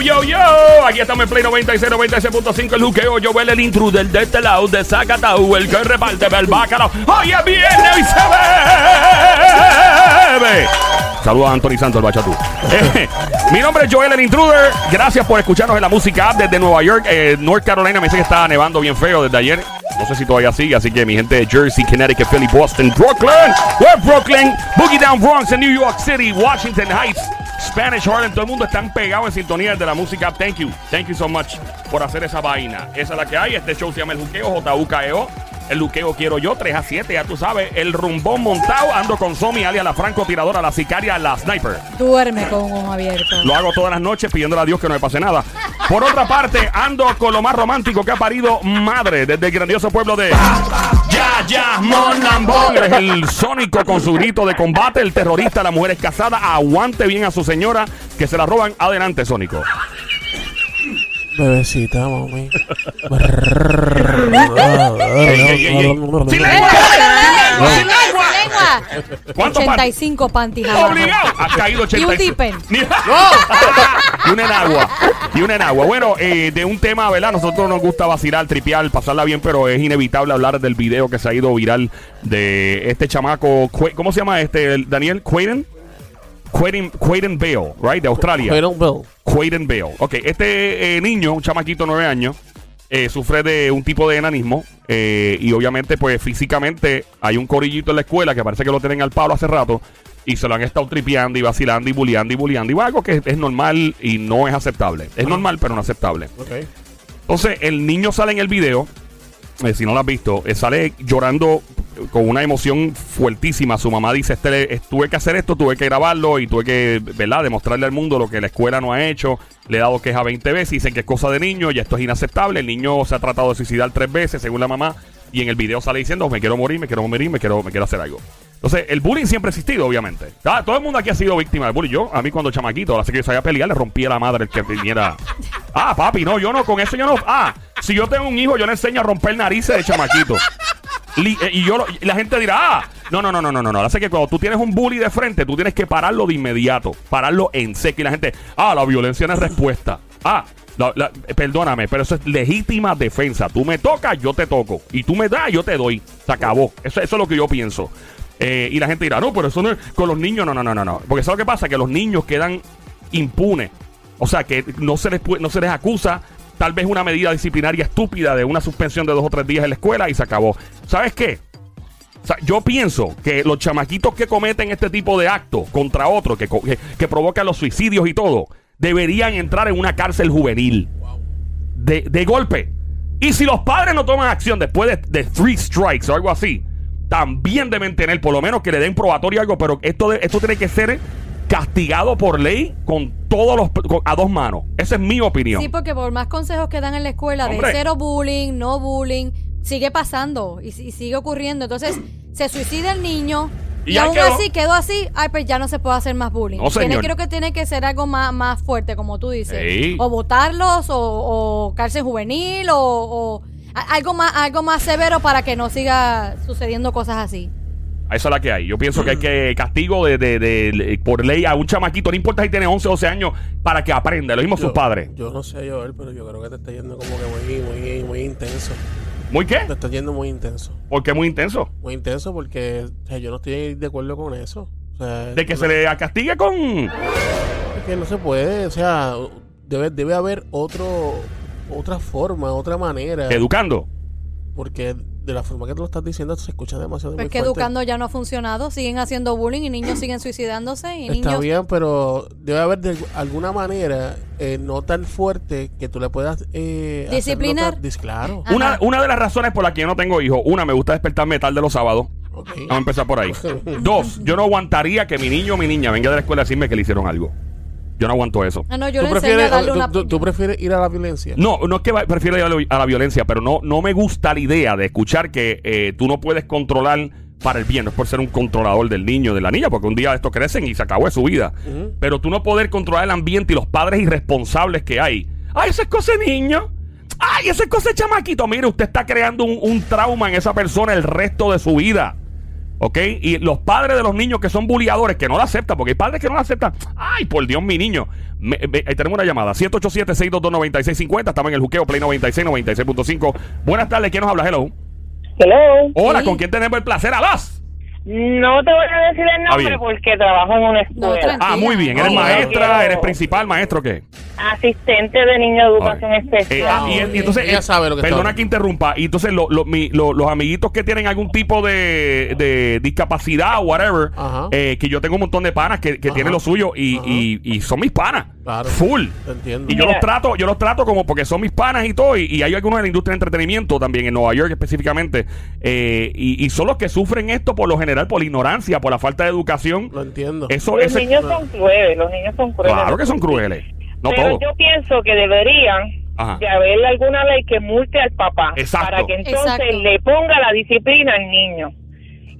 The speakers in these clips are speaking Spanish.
Yo, yo, yo. Aquí estamos en Play 96, 96.5. El juqueo. Joel, el intruder de este lado, de Zacatau. El que reparte el bacalao. Hoy es viernes y se bebe. Saludos a Anthony Santos, el bachatú. Eh, mi nombre es Joel, el intruder. Gracias por escucharnos en la música desde Nueva York. Eh, North Carolina me dice que está nevando bien feo desde ayer. No sé si todavía sigue, así que mi gente de Jersey, Connecticut, Philly, Boston, Brooklyn, West Brooklyn, Boogie Down Bronx, en New York City, Washington Heights, Spanish Harlem, todo el mundo están pegados en sintonía de la música. Thank you, thank you so much por hacer esa vaina. Esa es la que hay. Este show se llama El Juqueo, JUKEO. El Luqueo quiero yo, 3 a 7, ya tú sabes. El rumbón montado, ando con Somi, alias la francotiradora, la sicaria, la sniper. Duerme con un ojo abierto. Lo hago todas las noches pidiéndole a Dios que no me pase nada. Por otra parte, ando con lo más romántico que ha parido madre desde el grandioso pueblo de Ya, ya, Monambón. Es el sónico con su grito de combate, el terrorista, la mujer es casada. Aguante bien a su señora que se la roban. Adelante, sónico. Bebecita, mami. lengua! ¿Cuántos pan- 85 panties abajo. Obligado. Ha caído 85. Y un dipen. Ni- y una enagua. Y una enagua. Bueno, eh, de un tema, ¿verdad? Nosotros nos gusta vacilar, tripear, pasarla bien, pero es inevitable hablar del video que se ha ido viral de este chamaco. ¿Cómo se llama este, el- Daniel? ¿Quaden? Quaden, Quaden Bale, right? De Australia. Pero Bill. Quaden Bale. Ok, este eh, niño, un chamaquito de 9 años, eh, sufre de un tipo de enanismo eh, y obviamente pues físicamente hay un corillito en la escuela que parece que lo tienen al palo hace rato y se lo han estado tripeando y vacilando y bulleando y bulleando y algo que es, es normal y no es aceptable. Es normal pero no aceptable. Entonces el niño sale en el video, eh, si no lo has visto, eh, sale llorando con una emoción fuertísima. Su mamá dice, este, eh, tuve que hacer esto, tuve que grabarlo y tuve que, ¿verdad?, demostrarle al mundo lo que la escuela no ha hecho. Le he dado queja 20 veces, dicen que es cosa de niño y esto es inaceptable. El niño se ha tratado de suicidar tres veces, según la mamá, y en el video sale diciendo, me quiero morir, me quiero morir, me quiero, me quiero hacer algo. Entonces, el bullying siempre ha existido, obviamente. Ah, todo el mundo aquí ha sido víctima del bullying. Yo, a mí cuando chamaquito, sé que yo sabía pelear, le rompía la madre el que viniera. Ah, papi, no, yo no, con eso yo no. Ah, si yo tengo un hijo, yo le enseño a romper narices de chamaquito. Eh, y yo la gente dirá, ah, no, no, no, no, no, no. Hace que cuando tú tienes un bully de frente, tú tienes que pararlo de inmediato, pararlo en seco. Y la gente, ah, la violencia no es respuesta. Ah, la- la- eh, perdóname, pero eso es legítima defensa. Tú me tocas, yo te toco. Y tú me das, yo te doy. Se acabó. Eso es lo que yo pienso. Eh, y la gente dirá, no, pero eso no es con los niños. No, no, no, no, no. Porque eso es lo que pasa, que los niños quedan impunes. O sea, que no se les, no se les acusa tal vez una medida disciplinaria estúpida de una suspensión de dos o tres días en la escuela y se acabó. ¿Sabes qué? Yo pienso que los chamaquitos que cometen este tipo de actos contra otros, que, que, que provocan los suicidios y todo, deberían entrar en una cárcel juvenil. De, de golpe. Y si los padres no toman acción después de, de three strikes o algo así, también deben tener, por lo menos que le den probatorio o algo, pero esto, de- esto tiene que ser castigado por ley con todos los con- a dos manos. Esa es mi opinión. Sí, porque por más consejos que dan en la escuela Hombre. de cero bullying, no bullying, sigue pasando y, y sigue ocurriendo. Entonces, se suicida el niño Y y, aún quedó. así quedó así. Ay, pues ya no se puede hacer más bullying. No, Tiene- creo que tiene que ser algo más, más fuerte, como tú dices. Sí. O votarlos, o, o cárcel juvenil, o, o algo más, algo más severo para que no siga sucediendo cosas así. Eso es la que hay. Yo pienso que hay que castigo de, de- de- de- por ley a un chamaquito, no importa si tiene 11 o 12 años, para que aprenda. Lo mismo sus Yo- padres. Yo no sé, Joel, pero yo creo que te está yendo como que muy, muy, muy intenso. ¿Muy qué? Te está yendo muy intenso. Porque es muy intenso. Muy intenso porque o sea, yo no estoy de acuerdo con eso. O sea, De que no- se le castigue con... es que no se puede. O sea, debe, debe haber otro otra forma, otra manera. Educando. porque de la forma que tú lo estás diciendo se escucha demasiado Pues muy que fuerte. educando ya no ha funcionado, siguen haciendo bullying y niños siguen suicidándose y Está niños... bien, pero debe haber de alguna manera eh, no tan fuerte que tú le puedas eh, Disciplinar. claro. Una, una de las razones por las que yo no tengo hijos, una, me gusta despertarme tarde los sábados. Ok. Vamos a empezar por ahí. Dos, yo no aguantaría que mi niño o mi niña venga de la escuela a decirme que le hicieron algo. Yo no aguanto eso. Ah, no, yo ¿Tú, le enseño a prefieres, darle una... tú- tú prefieres ir a la violencia? No, no es que va- prefiero ir a la, a la violencia, pero no, no me gusta la idea de escuchar que eh, tú no puedes controlar para el bien. No es por ser un controlador del niño o de la niña, porque un día estos crecen y se acabó de su vida. Pero tú no poder controlar el ambiente y los padres irresponsables que hay. ¡Ay, esa es cosa de niño! ¡Ay, esa es cosa de chamaquito! Mire, usted está creando un, un trauma en esa persona el resto de su vida. ¿Ok? Y los padres de los niños que son bulliadores, que no lo aceptan, porque hay padres que no lo aceptan. Ay, por Dios, mi niño. Me- me- ahí tenemos una llamada. 787-622-9650. Estamos en el juqueo Play 96, 96.5. Buenas tardes, ¿quién nos habla? Hello. Hello. Hola, Sí. ¿con quién tenemos el placer? ¡Alas! No te voy a decir el Ah, nombre porque trabajo en una escuela. Ah, muy bien. ¿Eres No, maestra? ¿Eres principal? ¿Maestro qué? Asistente de niño de educación Eh, especial. ah, y, y entonces, Ella eh, sabe lo que perdona está que interrumpa. Y entonces, lo- lo- mi- lo- los amiguitos que tienen algún tipo de, de discapacidad o whatever, Ajá. eh, que yo tengo un montón de panas que, que tienen lo suyo y, y- y son mis panas. Claro. Full. Te entiendo. Y yo Mira. los trato, yo los trato como porque son mis panas y todo. Y, y hay algunos de la industria de entretenimiento también en Nueva York específicamente. eh, y, y son los que sufren esto por lo general por la ignorancia, por la falta de educación. Lo entiendo. Eso, los ese- niños son crueles, los niños son crueles. claro que son crueles. No Pero todos. yo pienso que deberían Ajá. de haber alguna ley que multe al papá Exacto. para que entonces Exacto. le ponga la disciplina al niño.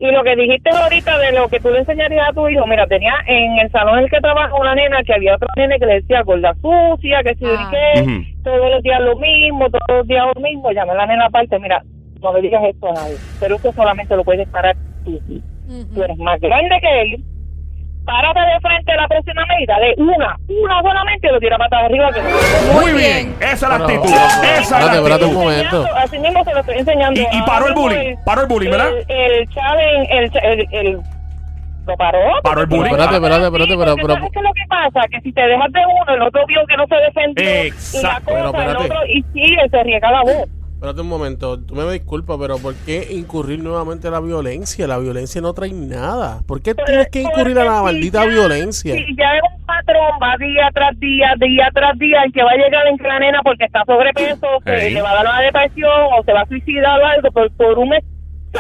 Y lo que dijiste ahorita de lo que tú le enseñarías a tu hijo, mira, tenía en el salón en el que trabaja una nena que había otra nena que le decía gorda sucia, que si Ah. qué, todos los días lo mismo, todos los días lo mismo, llamé a la nena aparte, mira, no le digas esto a nadie, pero esto solamente lo puedes parar tú. Ujú. Tú eres más grande que él, párate de frente a la próxima medida, de una, una solamente y lo tira patas arriba. Que Muy Muy bien. bien. Esa es la actitud. Espérate, Esa es la espérate un actitud. momento. Así mismo se lo estoy enseñando. Y- y Ahora paró el bullying, paró el bullying, ¿verdad? El, el challenge, el, el, el- lo paró. Paró el bullying. Espérate, espérate, espérate, pero- pero- ¿sabes qué es lo que pasa? Que si te dejas de uno, el otro vio que no se defendió. Exacto. Y la cosa, Pero el otro, y sigue, se riega la voz. Espérate un momento, tú me disculpas, pero ¿por qué incurrir nuevamente a la violencia? La violencia no trae nada. ¿Por qué tienes que incurrir a la si maldita ya- violencia? Si ya es un patrón, va día tras día, día tras día, en que va a llegar en la nena porque está sobrepeso, que le va a dar una depresión o se va a suicidar o algo por, por un mes.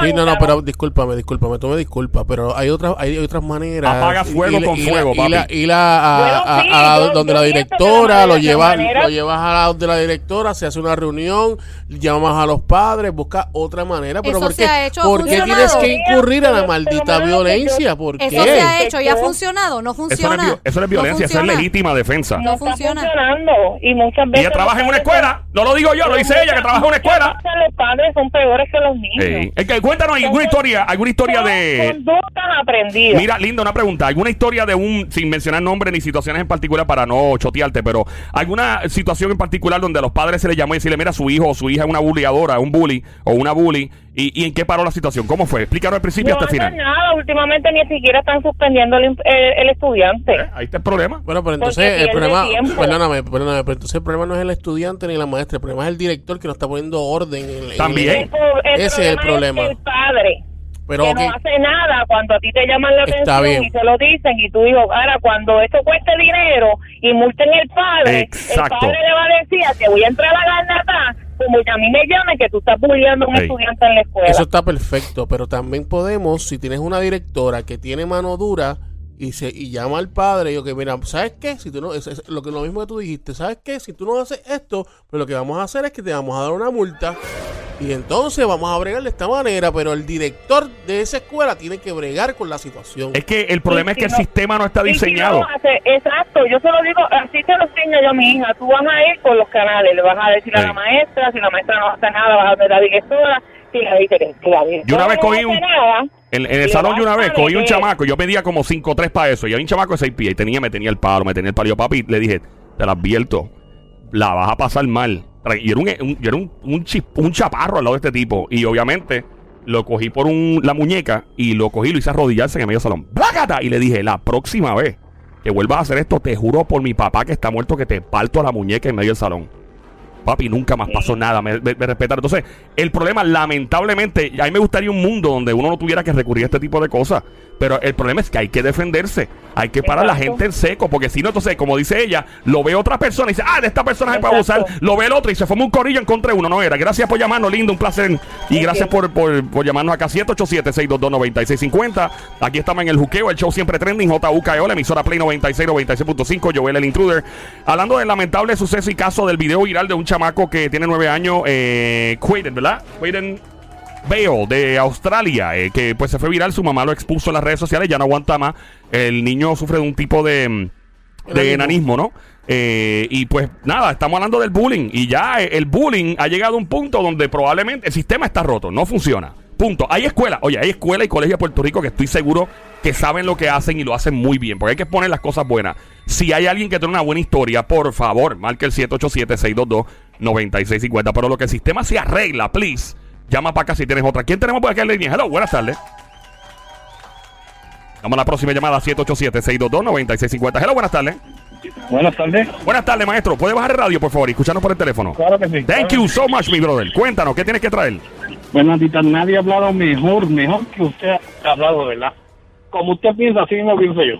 Sí, no, no, pero discúlpame, discúlpame, tú me disculpas, pero hay otras, hay otras maneras. Apaga fuego Y- y- con y fuego, la, y la, papi. y la- a, Bueno, a- sí, a la- yo- donde yo la directora, lo manera- lo llevas a la donde la directora, se hace una reunión, llamas a los padres, busca otra manera, pero Eso ¿por se qué, ha hecho, ha ¿por qué funcionado. tienes que incurrir a la maldita violencia? ¿Por qué? Eso se ha hecho y ha funcionado. No Eso no es, funciona. eso no es violencia, eso es legítima defensa. no No está funciona. funcionando y muchas veces ella trabaja en una escuela. No lo digo yo, lo dice ella que trabaja en una escuela. Los padres son peores que los niños. Que cuéntanos alguna historia, alguna historia de conductas aprendidas. Mira, linda, una pregunta. ¿Alguna historia de un, sin mencionar nombres ni situaciones en particular para no chotearte, pero alguna situación en particular donde a los padres se les llamó y decirle, mira, su hijo o su hija es una bulliadora, un bully o una bully, y, y en qué paró la situación? ¿Cómo fue? Explícanos al principio no hasta el final. nada, últimamente ni siquiera están suspendiendo el, el- el estudiante. Eh, Ahí está el problema. Bueno, pero Porque entonces el problema, perdóname, perdóname, pero entonces el problema no es el estudiante ni la maestra, el problema es el director que no está poniendo orden. En, en- También. El pro- el Ese es el problema. El padre. Pero que ok, no hace nada cuando a ti te llaman la Está atención bien. y se lo dicen y tú dices, ahora cuando esto cueste dinero y multen el padre, Exacto. el padre le va a decir, te voy a entrar a la garnata, como que a mí me llamen que tú estás bulleando a un Ey. estudiante en la escuela. Eso está perfecto, pero también podemos, si tienes una directora que tiene mano dura y se y llama al padre y yo que mira, ¿sabes qué? Si tú no es, es lo que lo mismo que tú dijiste, ¿sabes qué? Si tú no haces esto, pues lo que vamos a hacer es que te vamos a dar una multa y entonces vamos a bregar de esta manera, pero el director de esa escuela tiene que bregar con la situación. Es que el problema es que el no- sistema no está si diseñado. no lo hace, exacto, yo se lo digo, así se lo enseño yo a mi hija, tú vas a ir con los canales, le vas a decir a la maestra, si la maestra no hace nada, vas a ver a la directora, si la directora, la Yo una vez cogí un- nada, En, en el salón yo una vez cogí un chamaco, yo pedía como 5 o 3 para eso, y había un chamaco de 6 pies y tenía, me tenía el palo, me tenía el palo. Yo, papi, le dije, te lo advierto, la vas a pasar mal. Y era un, era un, un, chis- un chaparro al lado de este tipo. Y obviamente lo cogí por un, la muñeca y lo cogí, lo hice arrodillarse en el medio salón. ¡Blácata! Y le dije, la próxima vez que vuelvas a hacer esto, te juro por mi papá que está muerto que te parto a la muñeca en medio del salón. Papi, nunca más pasó nada, me, me, me respetaron. Entonces, el problema, lamentablemente, a mí me gustaría un mundo donde uno no tuviera que recurrir a este tipo de cosas. Pero el problema es que hay que defenderse. Hay que parar a la gente en seco. Porque si no, entonces, como dice ella, lo ve otra persona y dice, ah, de esta persona se puede Exacto. abusar. Lo ve el otro y se forma un corillo en contra de uno. No era. Gracias por llamarnos, lindo, un placer. Y gracias por, por, por llamarnos acá. 787-622-9650. Aquí estamos en el juqueo, el show siempre trending. JUKEO, la emisora Play 96, 96.5. Joel el intruder. Hablando del lamentable suceso y caso del video viral de un chamaco que tiene nueve años, eh, Quaden, ¿verdad? Quaden Bale de Australia, eh, que pues se fue viral, su mamá lo expuso en las redes sociales, ya no aguanta más. El niño sufre de un tipo de, mm, de Enanismo. ¿no? Eh, y pues nada, estamos hablando del bullying. Y ya eh, el bullying ha llegado a un punto donde probablemente el sistema está roto, no funciona. Punto. Hay escuelas, oye, hay escuelas y colegios de Puerto Rico que estoy seguro que saben lo que hacen y lo hacen muy bien, porque hay que poner las cosas buenas. Si hay alguien que tiene una buena historia, por favor, marque el 787-622-9650. Pero lo que el sistema se arregla, please, llama para acá si tienes otra. ¿Quién tenemos por aquí en línea? Hello, buenas tardes. Vamos a la próxima llamada, 787-622-9650. Hello, buenas tardes. Buenas tardes. Buenas tardes, maestro. ¿Puede bajar el radio, por favor, y escucharnos por el teléfono? Claro que sí. Thank you so much, mi brother. Cuéntanos, ¿qué tienes que traer? Bueno, Tita, nadie ha hablado mejor, mejor que usted ha hablado, ¿verdad? Como usted piensa, así mismo pienso yo.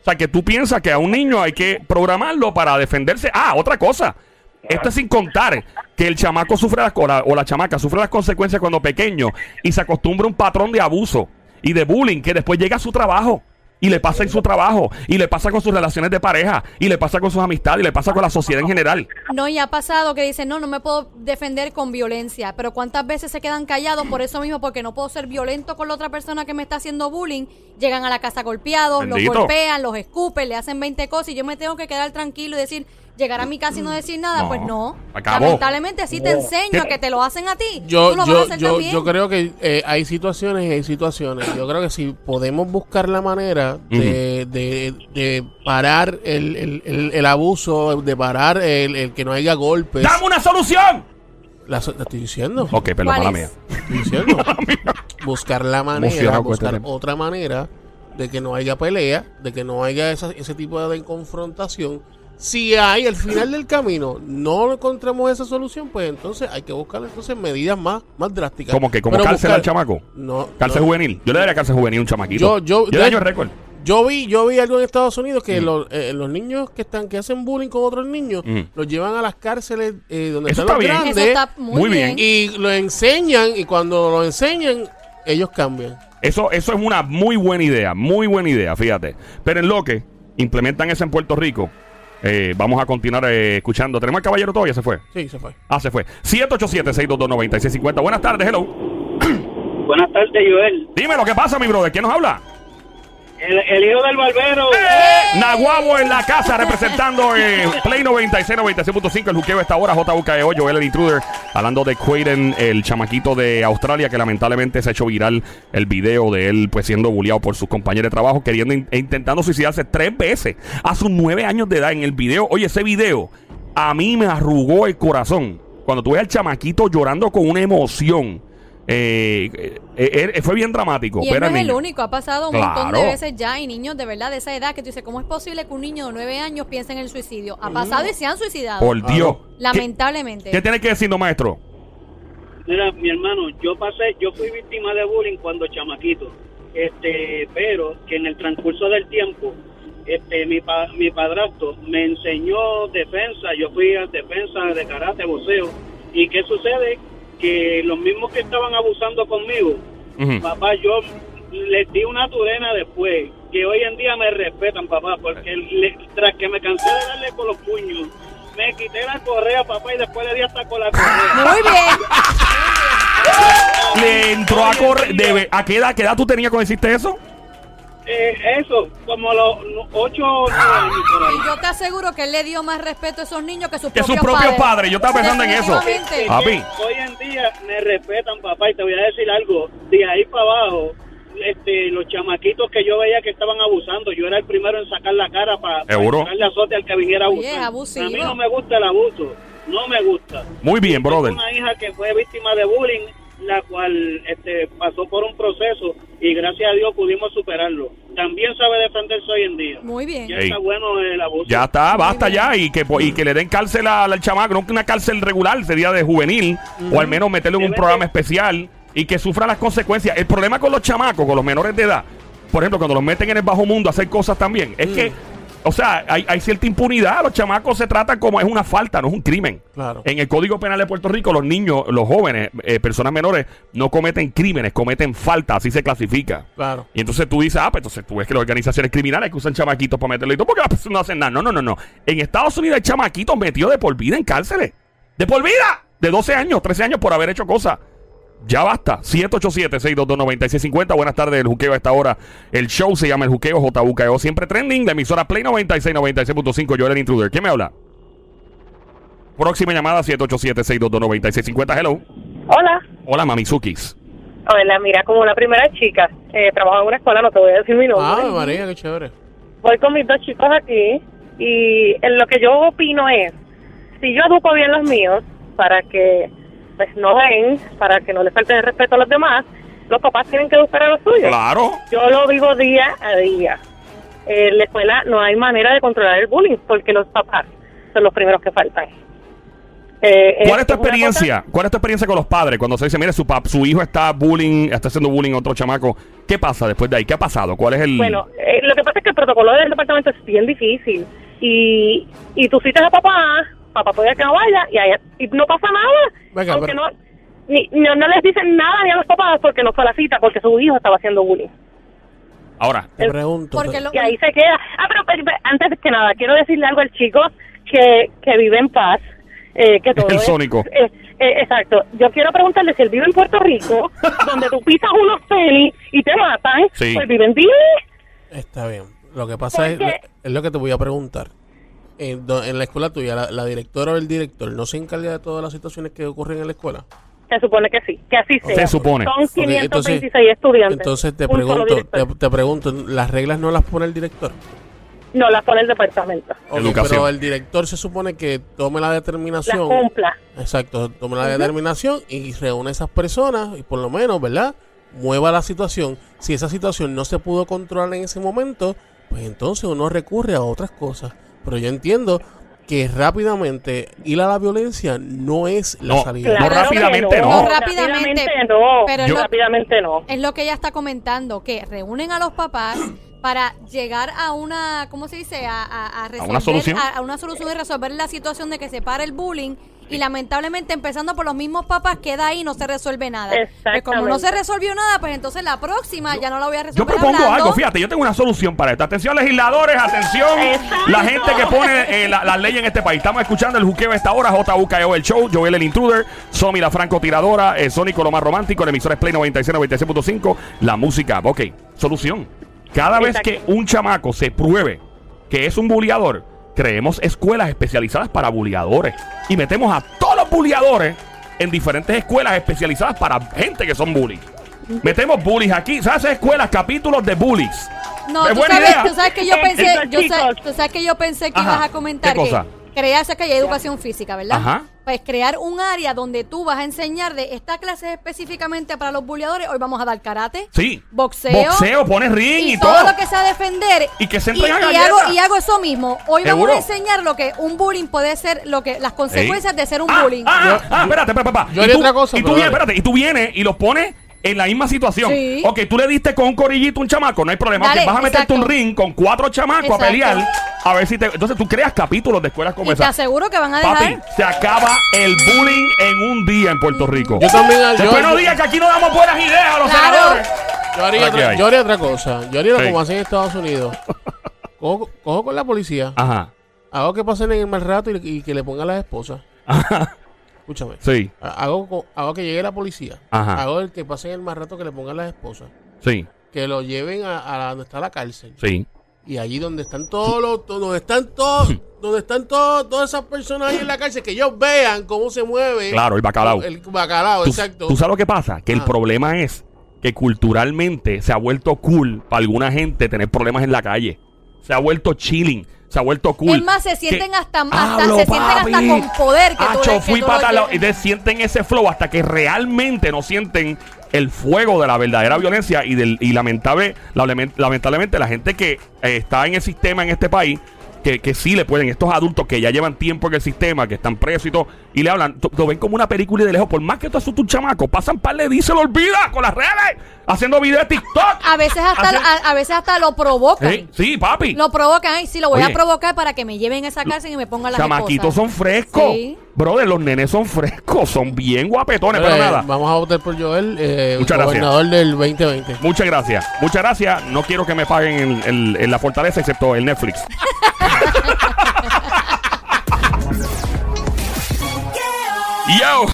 O sea, que tú piensas que a un niño hay que programarlo para defenderse. Ah, otra cosa. Esto es sin contar que el chamaco sufre las, o, la, o la chamaca sufre las consecuencias cuando pequeño y se acostumbra a un patrón de abuso y de bullying que después llega a su trabajo y le pasa en su trabajo y le pasa con sus relaciones de pareja y le pasa con sus amistades y le pasa con la sociedad en general. No, y ha pasado que dicen, no, no me puedo defender con violencia. Pero ¿cuántas veces se quedan callados por eso mismo? Porque no puedo ser violento con la otra persona que me está haciendo bullying. Llegan a la casa golpeados, Bendito. los golpean, los escupen, le hacen 20 cosas y yo me tengo que quedar tranquilo y decir, llegar a mi casa y no decir nada. No, pues no. acabó. Lamentablemente sí te enseño que te lo hacen a ti. Yo, tú lo vas a yo, hacer yo, también. yo creo que eh, hay situaciones y hay situaciones. Yo creo que si podemos buscar la manera de, de, de parar el, el, el, el abuso, de parar el, el que no haya golpes. ¡Dame una solución! La, so- la estoy diciendo. Ok, perdón, ¿Cuál mala es? mía. Estoy diciendo. buscar la manera, Emocionado este buscar otra manera de que no haya pelea, de que no haya esa- ese tipo de confrontación. Si hay al final del camino no encontramos esa solución, pues entonces hay que buscar entonces medidas más, más drásticas. ¿Cómo que? ¿Como Pero cárcel buscar- al chamaco? No. Cárcel no. juvenil. Yo le daría cárcel juvenil a un chamaquito. Yo, yo, le daño el récord. Yo vi, yo vi algo en Estados Unidos Mm. que los, eh, los niños que están, que hacen bullying con otros niños, Mm. los llevan a las cárceles eh, donde Eso están los está bien. grandes Eso está muy, Muy bien. bien. y lo enseñan y cuando lo enseñan ellos cambian. Eso, eso es una muy buena idea, muy buena idea, fíjate. Pero en lo que implementan eso en Puerto Rico, eh, vamos a continuar eh, escuchando. ¿Tenemos al caballero todavía? ¿Se fue? Sí, se fue. Ah, se fue. 787-622-9650. Buenas tardes, hello. Buenas tardes, Joel. Dime lo que pasa, mi brother. ¿Quién nos habla? El, el hijo del barbero. Naguabo en la casa representando eh, Play 96, 96.5. El juqueo a esta hora, JUKEO, Joel el Intruder. Hablando de Quaden, el chamaquito de Australia que lamentablemente se ha hecho viral el video de él pues siendo bulleado por sus compañeros de trabajo, queriendo in- e intentando suicidarse tres veces a sus nueve años de edad en el video. Oye, ese video a mí me arrugó el corazón. Cuando tuve al chamaquito llorando con una emoción. Eh, eh, eh, fue bien dramático. Y él no es el único, ha pasado un montón de veces ya y niños de verdad de esa edad que tú dices, ¿cómo es posible que un niño de nueve años piense en el suicidio? Ha pasado y se han suicidado. Por Dios. ¿Qué, Lamentablemente. ¿Qué tiene que decir, maestro? Mira, mi hermano, yo pasé, yo fui víctima de bullying cuando chamaquito, este, pero que en el transcurso del tiempo, este, mi, pa- mi padrastro me enseñó defensa, yo fui a defensa de karate, boxeo, y qué sucede que los mismos que estaban abusando conmigo, papá, yo les di una turena después, que hoy en día me respetan, papá, porque le- tras que me cansé de darle con los puños, me quité la correa, papá, y después le di hasta con la correa. Muy bien. Le entró a correr. debe- ¿A qué edad, qué edad tú tenías cuando hiciste eso? Eh, eso, como los 8 o 9 años. Y yo te aseguro que él le dio más respeto a esos niños que sus Que sus propios padres. padres. Yo estaba pensando en eso. Definitivamente. Papi. Hoy en día me respetan, papá, y te voy a decir algo. De ahí para abajo, este, los chamaquitos que yo veía que estaban abusando, yo era el primero en sacar la cara para, Seguro. darle azote al que viniera a abusar. A mí no me gusta el abuso, no me gusta. Muy bien, brother. Tengo una hija que fue víctima de bullying, la cual este, pasó por un proceso y gracias a Dios pudimos superarlo. También sabe defenderse hoy en día. Muy bien. Ya Ey. está bueno el abuso. Ya está, basta ya. Y que, y que le den cárcel al, al chamaco. No una cárcel regular, sería de juvenil. O al menos meterlo en un programa de- especial. Y que sufra las consecuencias. El problema con los chamacos, con los menores de edad. Por ejemplo, cuando los meten en el bajo mundo a hacer cosas también. Es que, o sea, hay, hay cierta impunidad. Los chamacos se tratan como es una falta, no es un crimen. Claro. En el Código Penal de Puerto Rico, los niños, los jóvenes, eh, personas menores, no cometen crímenes, cometen faltas, así se clasifica. Claro. Y entonces tú dices, ah, pues entonces tú ves que las organizaciones criminales que usan chamaquitos para meterle y todo, porque las personas no hacen nada. No, no, no, no. En Estados Unidos hay chamaquitos metidos de por vida en cárceles. ¡De por vida! De 12 años, 13 años por haber hecho cosas. Ya basta. 787-622-9650. Buenas tardes, el juqueo a esta hora. El show se llama El Juqueo, JUKEO. Siempre trending. La emisora Play 96, 96.5. Yo era el intruder. ¿Quién me habla? Próxima llamada, 787-622-9650. Hello. Hola. Hola, Mamizukis. Hola, mira, como una primera chica, eh, trabajo en una escuela, no te voy a decir mi nombre. Ah, María, qué chévere. Voy con mis dos chicos aquí y en lo que yo opino es, si yo educo bien los míos para que pues no ven, para que no les falte el respeto a los demás, los papás tienen que educar a los suyos. Claro. Yo lo vivo día a día. En la escuela no hay manera de controlar el bullying porque los papás son los primeros que faltan. Eh, ¿Cuál es tu experiencia? ¿Cuál es tu experiencia con los padres cuando se dice, mire, su pap, su hijo está bullying, está haciendo bullying a otro chamaco? ¿Qué pasa después de ahí? ¿Qué ha pasado? ¿Cuál es el Bueno, eh, lo que pasa es que el protocolo del departamento es bien difícil. Y, y tú citas a papá, papá puede que no vaya y, ahí- y no pasa nada. Venga, Aunque pero- no, ni, no, no les dicen nada ni a los papás porque no fue a la cita, porque su hijo estaba haciendo bullying. ahora? Te pregunto. Porque lo- Y ahí se queda. Ah, pero, pero, pero, antes que nada, quiero decirle algo al chico que, que vive en paz. Eh, que todo El es- sónico. eh, eh, exacto. Yo quiero preguntarle si él vive en Puerto Rico, donde tú pisas unos tenis y te matan. Sí. Pues vive en Disney. Está bien. Lo que pasa es lo que te voy a preguntar. En, do- en la escuela tuya, la, la directora o el director no se encarga de todas las situaciones que ocurren en la escuela. Se supone que sí, que así sea. Se supone. Son Ok, 526 estudiantes. Entonces te Un solo pregunto, te, director. te pregunto, ¿las reglas no las pone el director? No, la pone el departamento. Ok, Educación. Pero el director se supone que tome la La determinación. cumpla. Exacto, tome la determinación y reúne a esas personas y por lo menos, ¿verdad? Mueva la situación. Si esa situación no se pudo controlar en ese momento, pues entonces uno recurre a otras cosas. Pero yo entiendo que rápidamente ir a la violencia no es la No, salida. No, rápidamente no. No, rápidamente, no. pero Yo- lo- rápidamente no. Es lo que ella está comentando, que reúnen a los papás para llegar a una, ¿cómo se dice? A, a, a resolver, solución? A, a una solución y resolver la situación de que se para el bullying. Y lamentablemente, empezando por los mismos papás, queda ahí y no se resuelve nada. Pues como no se resolvió nada, pues entonces la próxima ya no la voy a resolver. Yo propongo hablando. algo, fíjate, yo tengo una solución para esto. Atención, legisladores, atención, Exacto. la gente que pone eh, la- las leyes en este país. Estamos escuchando el juqueo a esta hora, JUKEO el show, Joel el intruder, Somi la francotiradora, eh, Sónico lo más romántico, el emisor es Play 96, 96.5, la música. Ok, solución. Cada vez que un chamaco se pruebe que es un buleador, creemos escuelas especializadas para buleadores y metemos a todos los buleadores en diferentes escuelas especializadas para gente que son bullies. Metemos bullies aquí, ¿sabes? Escuelas, capítulos de bullies. No, tú sabes, tú sabes que yo pensé, yo tú sabes que yo pensé que Ajá. ibas a comentar ¿Qué cosa? que crearse que hay educación física, ¿verdad? Ajá. Pues crear un área donde tú vas a enseñar de esta clase específicamente para los buleadores. Hoy vamos a dar karate, Sí. boxeo, Boxeo, pones ring y, y, todo, lo que sea defender. Y que se y, y hago, y hago eso mismo. Hoy Seguro. vamos a enseñar lo que un bullying puede ser, lo que las consecuencias de ser un ah, bullying. Ah, ah, ah, espérate, espérate, papá. yo haría otra cosa, Y tú vienes, espérate, y tú vienes y los pones en la misma situación. Sí. Ok, tú le diste con un corillito a un chamaco, no hay problema. Dale, vas a meterte exacto. un ring con cuatro chamacos Exacto. a pelear. A ver si te. Entonces tú creas capítulos de escuelas como y te esa. aseguro que van a dejar. Papi, se acaba el bullying en un día en Puerto Rico. Yo también yo, Después no digas que aquí no damos buenas ideas a los Claro. senadores. yo haría, otra, hay. yo haría otra cosa. Yo haría Sí. como hacen en Estados Unidos. Cojo, cojo con la policía, Ajá. hago que pasen en el mal rato y, y que le pongan las esposas. Ajá. Escúchame. Sí, Hago, hago que llegue la policía. Ajá. Hago el que pasen el más rato que le pongan las esposas. sí, Que lo lleven a, donde está la cárcel. sí. Y allí donde están todos los, donde están todos, donde están todos, todas esas personas ahí en la cárcel, que ellos vean cómo se mueve. Claro, el bacalao. El bacalao, ¿Tú, exacto. tú sabes lo que pasa? Que el problema es que culturalmente se ha vuelto cool para alguna gente tener problemas en la calle. Se ha vuelto chilling. Se ha vuelto cool. Es más, se sienten Que- hasta- Hablo, se sienten hasta con poder que tú Acho, que fui tú para lo y de- sienten ese flow hasta que realmente no sienten el fuego de la verdadera violencia y del y lamentable lament- lamentablemente la gente que eh, está en el sistema en este país que, que sí le pueden, estos adultos que ya llevan tiempo en el sistema, que están presos y todo, y le hablan, lo ven como una película y de lejos, por más que tú asustes un chamaco, pasan par de días y se lo olvida con las redes, haciendo videos de TikTok. A veces hasta, Hacen- a, a veces hasta lo provocan. Sí, sí, papi. Lo provocan, ay, sí, lo voy Oye. a provocar para que me lleven a esa cárcel y me pongan las Chamaquitos son frescos. Sí. Brother, los nenes son frescos, son bien guapetones, pero Eh, nada. Vamos a votar por Joel, eh, Muchas gracias. gobernador del 2020. Muchas gracias. Muchas gracias. No quiero que me paguen en, en- en la fortaleza, excepto el Netflix. Yo.